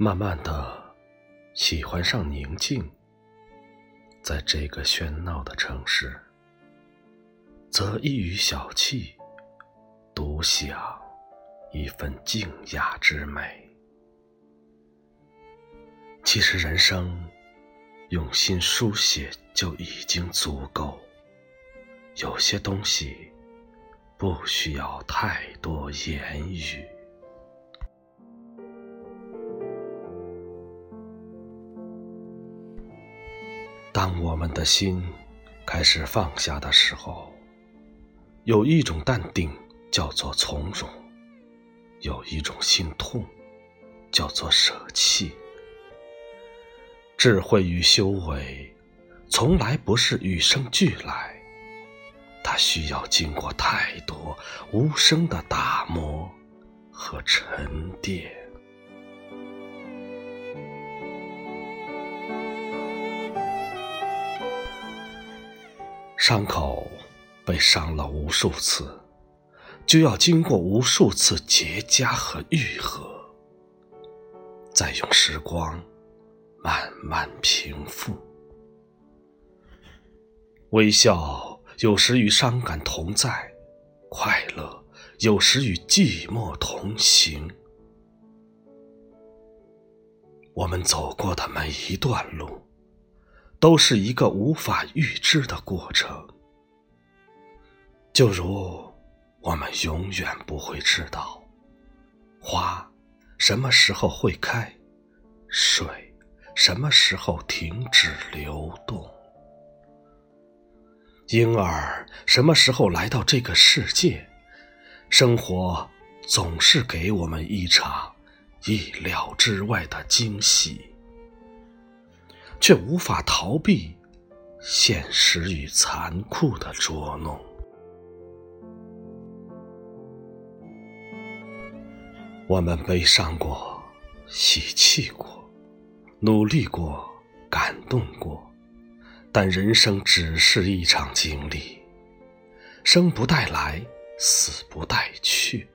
慢慢的喜欢上宁静，在这个喧闹的城市，则一于小憩，独享一份静雅之美。其实人生用心书写就已经足够，有些东西不需要太多言语。当我们的心开始放下的时候，有一种淡定叫做从容，有一种心痛叫做舍弃。智慧与修为，从来不是与生俱来，它需要经过太多无声的打磨和沉淀。伤口被伤了无数次，就要经过无数次结痂和愈合，再用时光慢慢平复。微笑有时与伤感同在，快乐有时与寂寞同行。我们走过的每一段路。都是一个无法预知的过程，就如我们永远不会知道花什么时候会开，水什么时候停止流动，婴儿什么时候来到这个世界。生活总是给我们一场意料之外的惊喜。却无法逃避现实与残酷的捉弄。我们悲伤过，喜气过，努力过，感动过，但人生只是一场经历，生不带来，死不带去，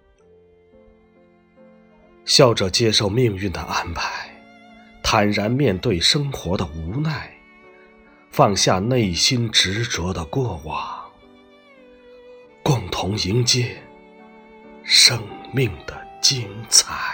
笑着接受命运的安排。坦然面对生活的无奈，放下内心执着的过往，共同迎接生命的精彩。